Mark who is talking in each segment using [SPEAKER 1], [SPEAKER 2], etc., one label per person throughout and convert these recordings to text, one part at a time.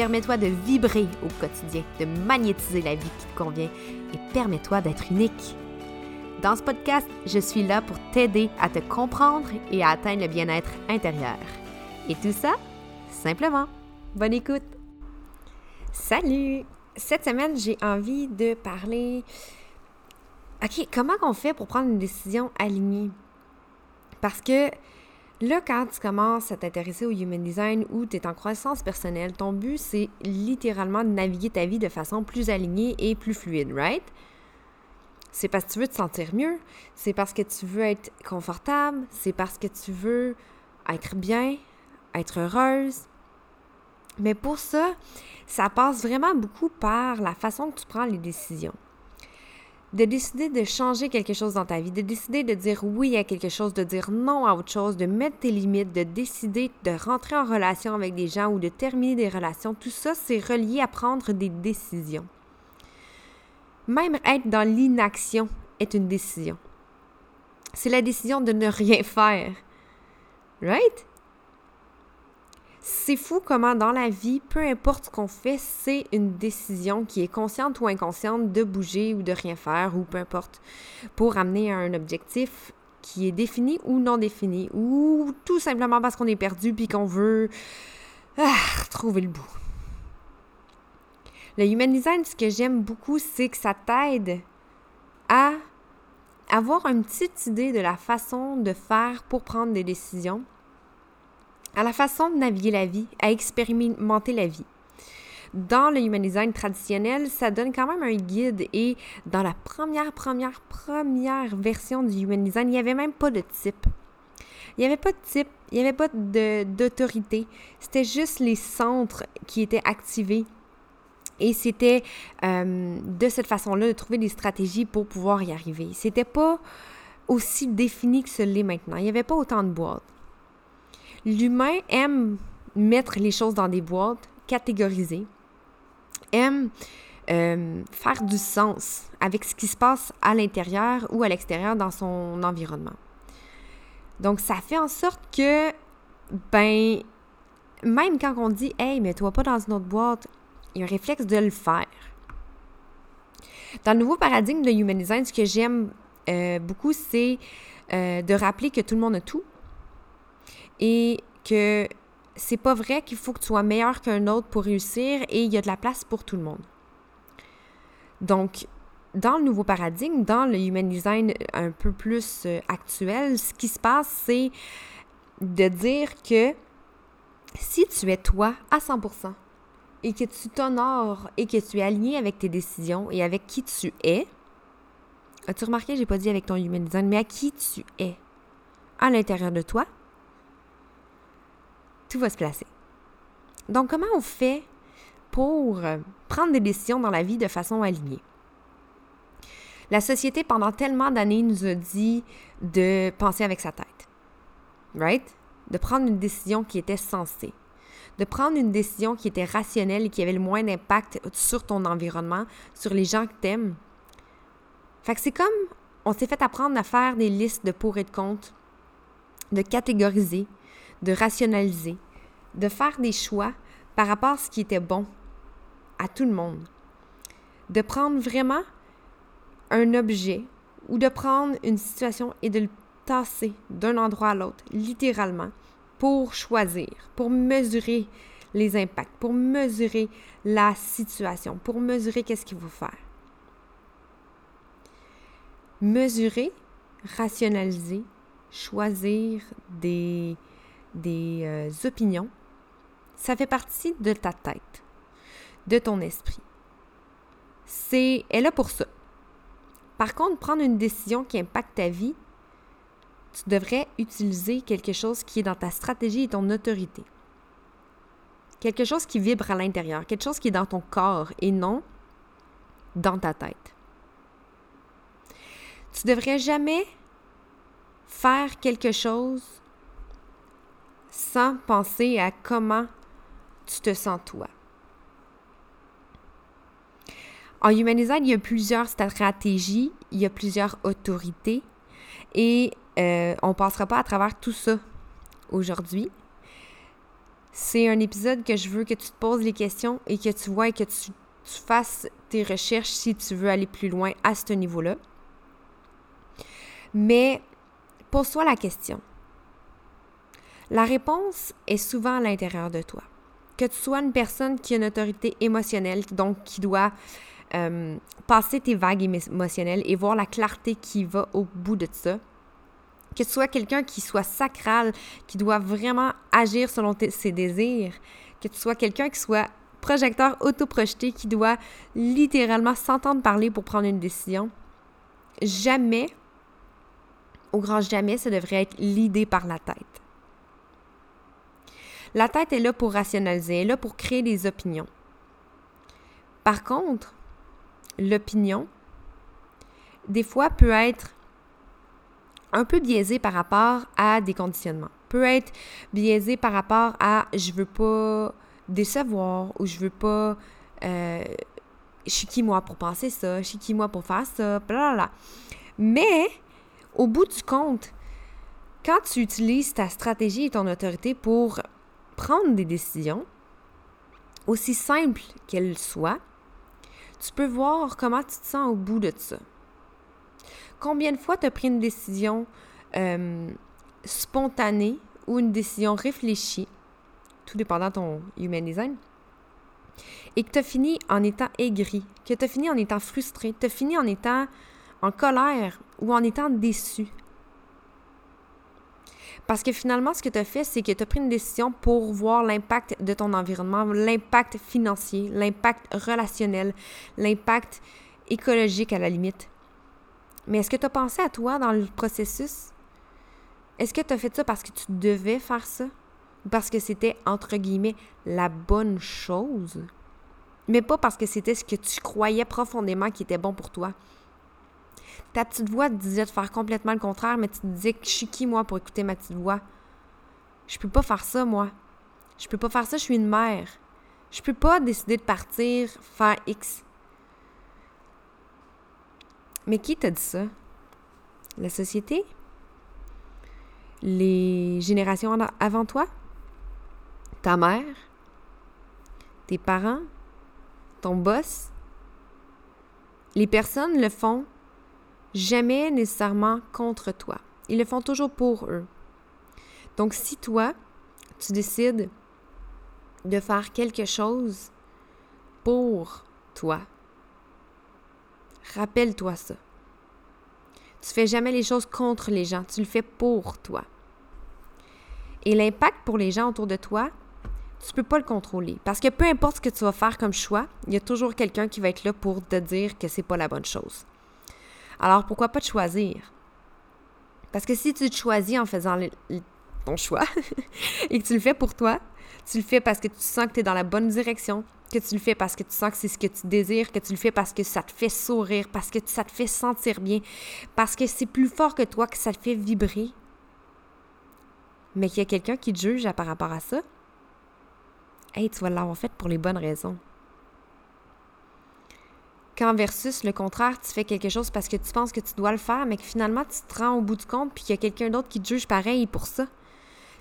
[SPEAKER 1] Permets-toi de vibrer au quotidien, de magnétiser la vie qui te convient et permets-toi d'être unique. Dans ce podcast, je suis là pour t'aider à te comprendre et à atteindre le bien-être intérieur. Et tout ça, simplement. Bonne écoute! Salut! Cette semaine, j'ai envie de parler... OK, comment on fait pour prendre une décision alignée? Parce que Là, quand tu commences à t'intéresser au human design ou tu es en croissance personnelle, ton but, c'est littéralement de naviguer ta vie de façon plus alignée et plus fluide, right? C'est parce que tu veux te sentir mieux, c'est parce que tu veux être confortable, c'est parce que tu veux être bien, être heureuse. Mais pour ça, ça passe vraiment beaucoup par la façon que tu prends les décisions de décider de changer quelque chose dans ta vie, de décider de dire oui à quelque chose, de dire non à autre chose, de mettre tes limites, de décider de rentrer en relation avec des gens ou de terminer des relations, tout ça, c'est relié à prendre des décisions. Même être dans l'inaction est une décision. C'est la décision de ne rien faire. Right? C'est fou comment dans la vie, peu importe ce qu'on fait, c'est une décision qui est consciente ou inconsciente de bouger ou de rien faire ou peu importe pour amener à un objectif qui est défini ou non défini ou tout simplement parce qu'on est perdu puis qu'on veut ah, trouver le bout. Le human design, ce que j'aime beaucoup, c'est que ça t'aide à avoir une petite idée de la façon de faire pour prendre des décisions à la façon de naviguer la vie, à expérimenter la vie. Dans le Human Design traditionnel, ça donne quand même un guide et dans la première, première, première version du Human Design, il n'y avait même pas de type. Il n'y avait pas de type, il n'y avait pas d'autorité. C'était juste les centres qui étaient activés. Et c'était euh, de cette façon-là de trouver des stratégies pour pouvoir y arriver. C'était pas aussi défini que ce l'est maintenant. Il n'y avait pas autant de boîtes. L'humain aime mettre les choses dans des boîtes, catégoriser, aime euh, faire du sens avec ce qui se passe à l'intérieur ou à l'extérieur dans son environnement. Donc, ça fait en sorte que, ben, même quand on dit, hey, mets-toi pas dans une autre boîte, il y a un réflexe de le faire. Dans le nouveau paradigme de Human Design, ce que j'aime euh, beaucoup, c'est euh, de rappeler que tout le monde a tout, et que c'est pas vrai qu'il faut que tu sois meilleur qu'un autre pour réussir et il y a de la place pour tout le monde. Donc, dans le nouveau paradigme, dans le human design un peu plus euh, actuel, ce qui se passe, c'est de dire que si tu es toi à 100% et que tu t'honores et que tu es aligné avec tes décisions et avec qui tu es, as-tu remarqué, j'ai pas dit avec ton human design, mais à qui tu es à l'intérieur de toi, tout va se placer. Donc, comment on fait pour euh, prendre des décisions dans la vie de façon alignée? La société, pendant tellement d'années, nous a dit de penser avec sa tête. Right? De prendre une décision qui était sensée. De prendre une décision qui était rationnelle et qui avait le moins d'impact sur ton environnement, sur les gens que t'aimes. Fait que c'est comme on s'est fait apprendre à faire des listes de pour et de contre, de catégoriser, de rationaliser, de faire des choix par rapport à ce qui était bon à tout le monde. De prendre vraiment un objet ou de prendre une situation et de le tasser d'un endroit à l'autre, littéralement, pour choisir, pour mesurer les impacts, pour mesurer la situation, pour mesurer qu'est-ce qu'il faut faire. Mesurer, rationaliser, choisir des, des euh, opinions, ça fait partie de ta tête, de ton esprit. C'est, elle est là pour ça. Par contre, prendre une décision qui impacte ta vie, tu devrais utiliser quelque chose qui est dans ta stratégie et ton autorité. Quelque chose qui vibre à l'intérieur, quelque chose qui est dans ton corps et non dans ta tête. Tu devrais jamais faire quelque chose sans penser à comment tu te sens toi. En Humanisade, il y a plusieurs stratégies, il y a plusieurs autorités et euh, on ne passera pas à travers tout ça aujourd'hui. C'est un épisode que je veux que tu te poses les questions et que tu vois et que tu fasses tes recherches si tu veux aller plus loin à ce niveau-là. Mais pose-toi la question. La réponse est souvent à l'intérieur de toi. Que tu sois une personne qui a une autorité émotionnelle, donc qui doit euh, passer tes vagues émotionnelles et voir la clarté qui va au bout de ça. Que tu sois quelqu'un qui soit sacral, qui doit vraiment agir selon ses désirs. Que tu sois quelqu'un qui soit projecteur autoprojeté, qui doit littéralement s'entendre parler pour prendre une décision. Jamais, au grand jamais, ça devrait être l'idée par la tête. La tête est là pour rationaliser, elle est là pour créer des opinions. Par contre, l'opinion, des fois, peut être un peu biaisée par rapport à des conditionnements. Peut être biaisée par rapport à je veux pas décevoir ou je veux pas. Euh, je suis qui moi pour penser ça, je suis qui moi pour faire ça, bla Mais, au bout du compte, quand tu utilises ta stratégie et ton autorité pour prendre des décisions, aussi simples qu'elles soient, tu peux voir comment tu te sens au bout de ça. Combien de fois tu as pris une décision euh, spontanée ou une décision réfléchie, tout dépendant de ton human design, et que tu as fini en étant aigri, que tu as fini en étant frustré, tu as fini en étant en colère ou en étant déçu? Parce que finalement, ce que tu as fait, c'est que tu as pris une décision pour voir l'impact de ton environnement, l'impact financier, l'impact relationnel, l'impact écologique à la limite. Mais est-ce que tu as pensé à toi dans le processus? Est-ce que tu as fait ça parce que tu devais faire ça? Ou parce que c'était, entre guillemets, la bonne chose? Mais pas parce que c'était ce que tu croyais profondément qui était bon pour toi. Ta petite voix te disait de faire complètement le contraire, mais tu te disais que je suis qui, moi, pour écouter ma petite voix? Je peux pas faire ça, moi. Je peux pas faire ça, je suis une mère. Je peux pas décider de partir, faire X. Mais qui t'a dit ça? La société? Les générations avant toi? Ta mère? Tes parents? Ton boss? Les personnes le font jamais nécessairement contre toi. Ils le font toujours pour eux. Donc si toi, tu décides de faire quelque chose pour toi, rappelle-toi ça. Tu fais jamais les choses contre les gens, tu le fais pour toi. Et l'impact pour les gens autour de toi, tu peux pas le contrôler parce que peu importe ce que tu vas faire comme choix, il y a toujours quelqu'un qui va être là pour te dire que c'est pas la bonne chose. Alors pourquoi pas te choisir? Parce que si tu te choisis en faisant ton choix et que tu le fais pour toi, tu le fais parce que tu sens que tu es dans la bonne direction, que tu le fais parce que tu sens que c'est ce que tu désires, que tu le fais parce que ça te fait sourire, parce que ça te fait sentir bien, parce que c'est plus fort que toi, que ça te fait vibrer, mais qu'il y a quelqu'un qui te juge par rapport à ça, hey, tu vas l'avoir fait pour les bonnes raisons. Quand versus le contraire, tu fais quelque chose parce que tu penses que tu dois le faire, mais que finalement tu te rends au bout du compte, puis qu'il y a quelqu'un d'autre qui te juge pareil pour ça.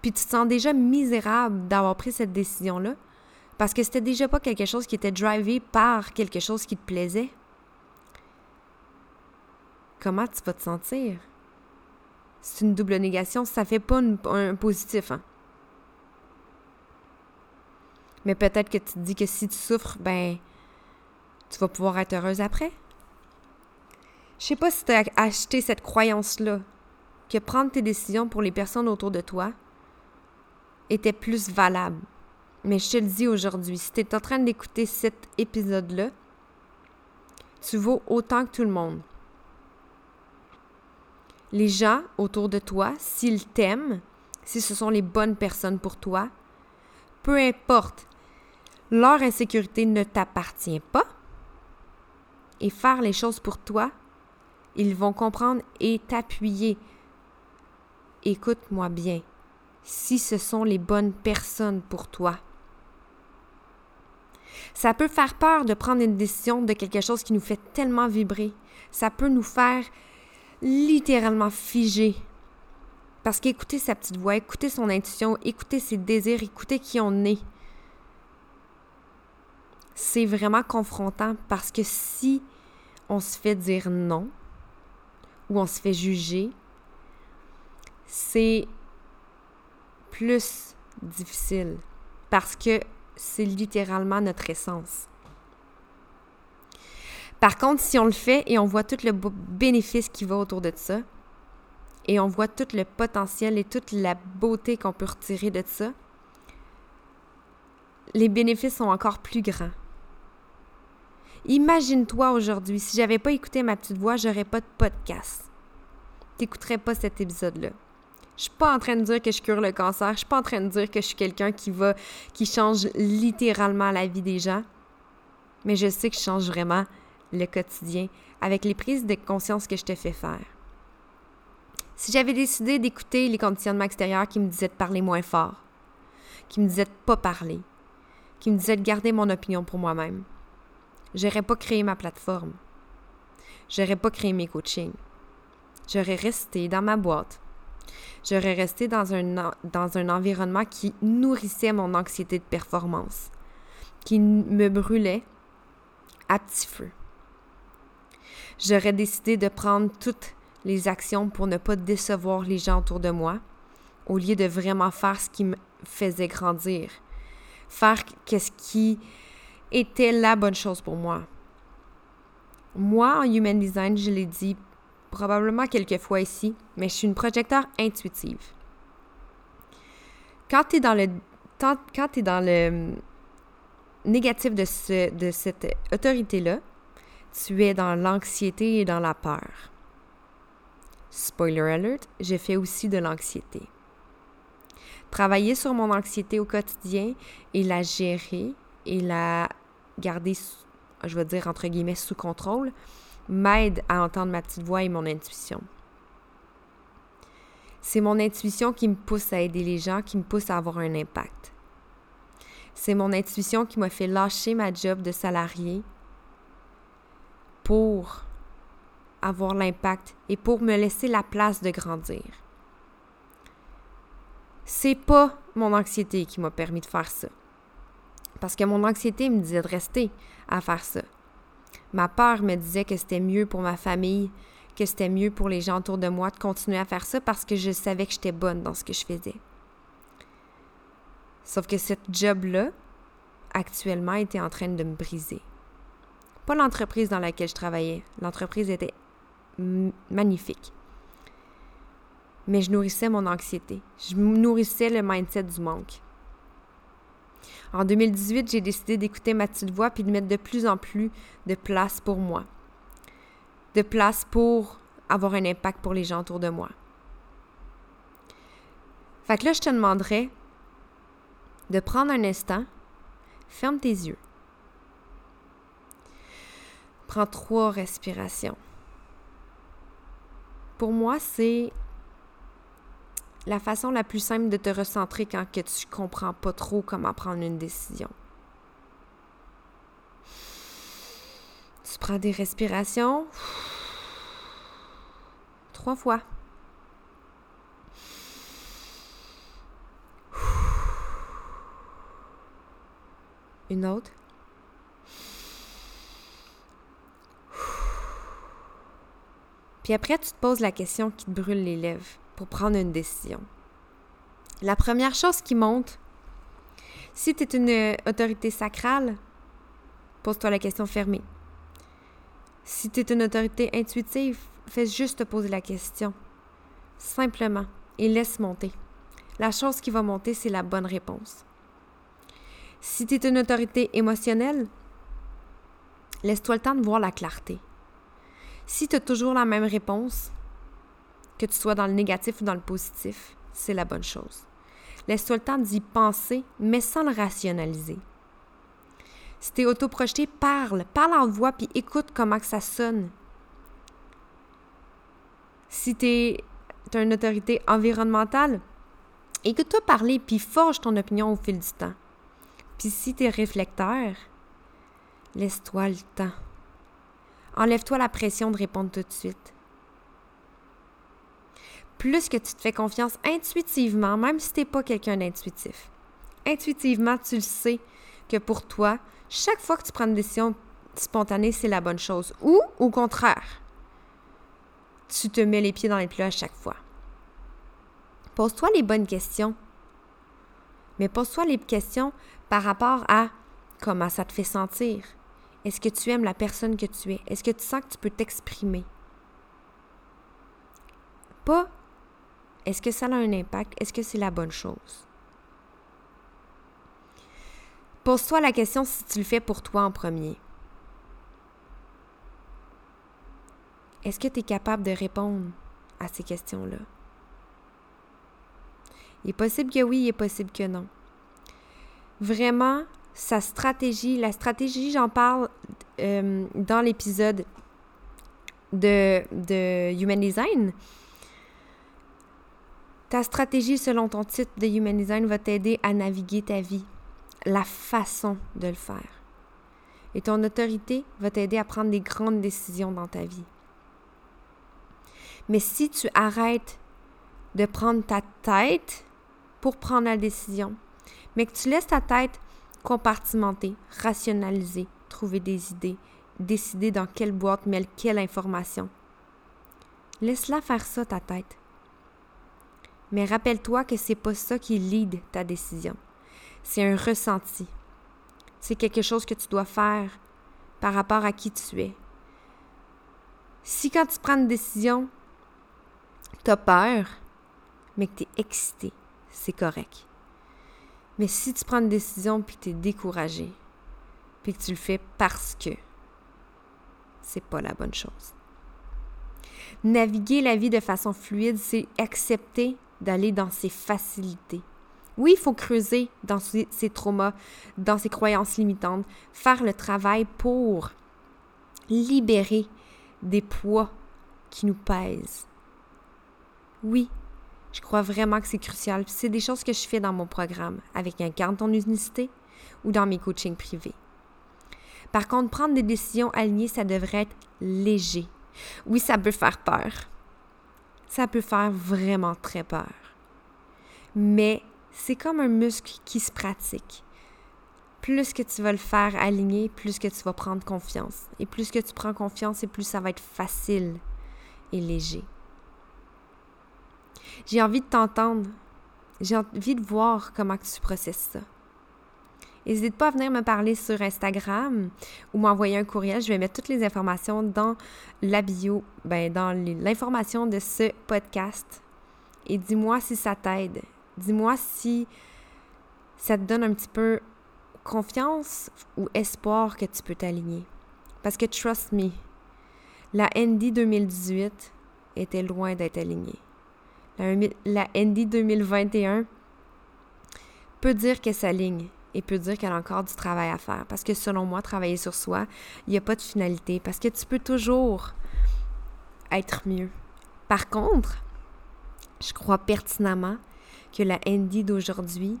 [SPEAKER 1] Puis tu te sens déjà misérable d'avoir pris cette décision-là, parce que c'était déjà pas quelque chose qui était drivé par quelque chose qui te plaisait. Comment tu vas te sentir? C'est une double négation, ça fait pas un positif, hein? Mais peut-être que tu te dis que si tu souffres, ben, tu vas pouvoir être heureuse après. Je sais pas si tu as acheté cette croyance-là, que prendre tes décisions pour les personnes autour de toi était plus valable. Mais je te le dis aujourd'hui, si tu es en train d'écouter cet épisode-là, tu vaux autant que tout le monde. Les gens autour de toi, s'ils t'aiment, si ce sont les bonnes personnes pour toi, peu importe, leur insécurité ne t'appartient pas, et faire les choses pour toi, ils vont comprendre et t'appuyer. Écoute-moi bien, si ce sont les bonnes personnes pour toi. Ça peut faire peur de prendre une décision de quelque chose qui nous fait tellement vibrer. Ça peut nous faire littéralement figer. Parce qu'écouter sa petite voix, écouter son intuition, écouter ses désirs, écouter qui on est, c'est vraiment confrontant parce que si on se fait dire non ou on se fait juger, c'est plus difficile parce que c'est littéralement notre essence. Par contre, si on le fait et on voit tout le bénéfice qui va autour de ça, et on voit tout le potentiel et toute la beauté qu'on peut retirer de ça, les bénéfices sont encore plus grands. Imagine-toi aujourd'hui, si j'avais pas écouté ma petite voix, j'aurais pas de podcast. T'écouterais pas cet épisode-là. Je suis pas en train de dire que je cure le cancer, je suis pas en train de dire que je suis quelqu'un qui va qui change littéralement la vie des gens. Mais je sais que je change vraiment le quotidien avec les prises de conscience que je te fais faire. Si j'avais décidé d'écouter les conditionnements extérieurs qui me disaient de parler moins fort, qui me disaient de pas parler, qui me disaient de garder mon opinion pour moi-même, j'aurais pas créé ma plateforme. J'aurais pas créé mes coachings. J'aurais resté dans ma boîte. J'aurais resté dans un, environnement qui nourrissait mon anxiété de performance, qui me brûlait à petit feu. J'aurais décidé de prendre toutes les actions pour ne pas décevoir les gens autour de moi, au lieu de vraiment faire ce qui me faisait grandir, faire qu'est-ce qui était la bonne chose pour moi. Moi, en Human Design, je l'ai dit probablement quelques fois ici, mais je suis une projecteur intuitive. Quand tu es dans le quand es dans le hum, négatif de, ce, de cette autorité-là, tu es dans l'anxiété et dans la peur. Spoiler alert, j'ai fait aussi de l'anxiété. Travailler sur mon anxiété au quotidien et la gérer et la garder, je veux dire, entre guillemets, sous contrôle, m'aide à entendre ma petite voix et mon intuition. C'est mon intuition qui me pousse à aider les gens, qui me pousse à avoir un impact. C'est mon intuition qui m'a fait lâcher ma job de salarié pour avoir l'impact et pour me laisser la place de grandir. C'est pas mon anxiété qui m'a permis de faire ça. Parce que mon anxiété me disait de rester à faire ça. Ma peur me disait que c'était mieux pour ma famille, que c'était mieux pour les gens autour de moi de continuer à faire ça parce que je savais que j'étais bonne dans ce que je faisais. Sauf que cette job-là, actuellement, était en train de me briser. Pas l'entreprise dans laquelle je travaillais. L'entreprise était magnifique. Mais je nourrissais mon anxiété. Je nourrissais le mindset du manque. En 2018, j'ai décidé d'écouter ma petite voix puis de mettre de plus en plus de place pour moi. De place pour avoir un impact pour les gens autour de moi. Fait que là, je te demanderais de prendre un instant, ferme tes yeux. Prends trois respirations. Pour moi, c'est la façon la plus simple de te recentrer quand que tu comprends pas trop comment prendre une décision. Tu prends des respirations. Trois fois. Une autre. Puis après, tu te poses la question qui te brûle les lèvres pour prendre une décision. La première chose qui monte, si tu es une autorité sacrale, pose-toi la question fermée. Si tu es une autorité intuitive, fais juste te poser la question. Simplement. Et laisse monter. La chose qui va monter, c'est la bonne réponse. Si tu es une autorité émotionnelle, laisse-toi le temps de voir la clarté. Si tu as toujours la même réponse, que tu sois dans le négatif ou dans le positif, c'est la bonne chose. Laisse-toi le temps d'y penser, mais sans le rationaliser. Si t'es auto-projeté, parle. Parle en voix, puis écoute comment que ça sonne. Si t'es as une autorité environnementale, écoute-toi parler, puis forge ton opinion au fil du temps. Puis si t'es réflecteur, laisse-toi le temps. Enlève-toi la pression de répondre tout de suite. Plus que tu te fais confiance intuitivement, même si tu n'es pas quelqu'un d'intuitif. Intuitivement, tu le sais que pour toi, chaque fois que tu prends une décision spontanée, c'est la bonne chose. Ou, au contraire, tu te mets les pieds dans les plats à chaque fois. Pose-toi les bonnes questions. Mais pose-toi les questions par rapport à comment ça te fait sentir. Est-ce que tu aimes la personne que tu es? Est-ce que tu sens que tu peux t'exprimer? Pas est-ce que ça a un impact? Est-ce que c'est la bonne chose? Pose-toi la question si tu le fais pour toi en premier. Est-ce que tu es capable de répondre à ces questions-là? Il est possible que oui, il est possible que non. Vraiment, sa stratégie, la stratégie, j'en parle euh, dans l'épisode de, de Human Design. Ta stratégie selon ton titre de Human Design va t'aider à naviguer ta vie, la façon de le faire. Et ton autorité va t'aider à prendre des grandes décisions dans ta vie. Mais si tu arrêtes de prendre ta tête pour prendre la décision, mais que tu laisses ta tête compartimenter, rationaliser, trouver des idées, décider dans quelle boîte mettre quelle information. Laisse-la faire ça, ta tête. Mais rappelle-toi que c'est pas ça qui lead ta décision. C'est un ressenti. C'est quelque chose que tu dois faire par rapport à qui tu es. Si quand tu prends une décision, tu as peur, mais que tu es excité, c'est correct. Mais si tu prends une décision puis que tu es découragé, puis que tu le fais parce que c'est pas la bonne chose. Naviguer la vie de façon fluide, c'est accepter d'aller dans ses facilités. Oui, il faut creuser dans ses, traumas, dans ses croyances limitantes, faire le travail pour libérer des poids qui nous pèsent. Oui, je crois vraiment que c'est crucial. C'est des choses que je fais dans mon programme avec Incarne ton unicité ou dans mes coachings privés. Par contre, prendre des décisions alignées, ça devrait être léger. Oui, ça peut faire peur. Ça peut faire vraiment très peur. Mais c'est comme un muscle qui se pratique. Plus que tu vas le faire aligner, plus que tu vas prendre confiance. Et plus que tu prends confiance, et plus ça va être facile et léger. J'ai envie de t'entendre. J'ai envie de voir comment tu processes ça. N'hésite pas à venir me parler sur Instagram ou m'envoyer un courriel. Je vais mettre toutes les informations dans la bio, ben, dans l'information de ce podcast. Et dis-moi si ça t'aide. Dis-moi si ça te donne un petit peu confiance ou espoir que tu peux t'aligner. Parce que trust me, la ND 2018 était loin d'être alignée. La, ND 2021 peut dire qu'elle s'aligne et peut dire qu'elle a encore du travail à faire. Parce que selon moi, travailler sur soi, il n'y a pas de finalité. Parce que tu peux toujours être mieux. Par contre, je crois pertinemment que la ND d'aujourd'hui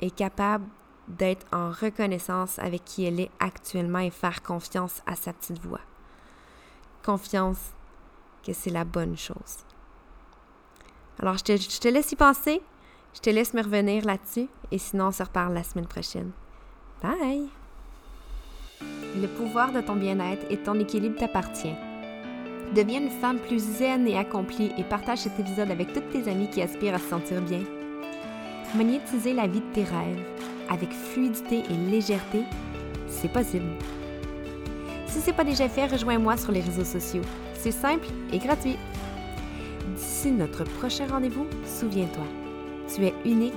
[SPEAKER 1] est capable d'être en reconnaissance avec qui elle est actuellement et faire confiance à sa petite voix. Confiance que c'est la bonne chose. Alors, je te, je te laisse y penser. Je te laisse me revenir là-dessus. Et sinon, on se reparle la semaine prochaine. Bye! Le pouvoir de ton bien-être et ton équilibre t'appartient. Deviens une femme plus zen et accomplie et partage cet épisode avec toutes tes amies qui aspirent à se sentir bien. Magnétiser la vie de tes rêves avec fluidité et légèreté, c'est possible. Si ce n'est pas déjà fait, rejoins-moi sur les réseaux sociaux. C'est simple et gratuit. D'ici notre prochain rendez-vous, souviens-toi, tu es unique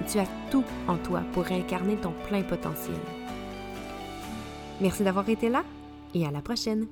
[SPEAKER 1] et tu as tout en toi pour incarner ton plein potentiel. Merci d'avoir été là et à la prochaine.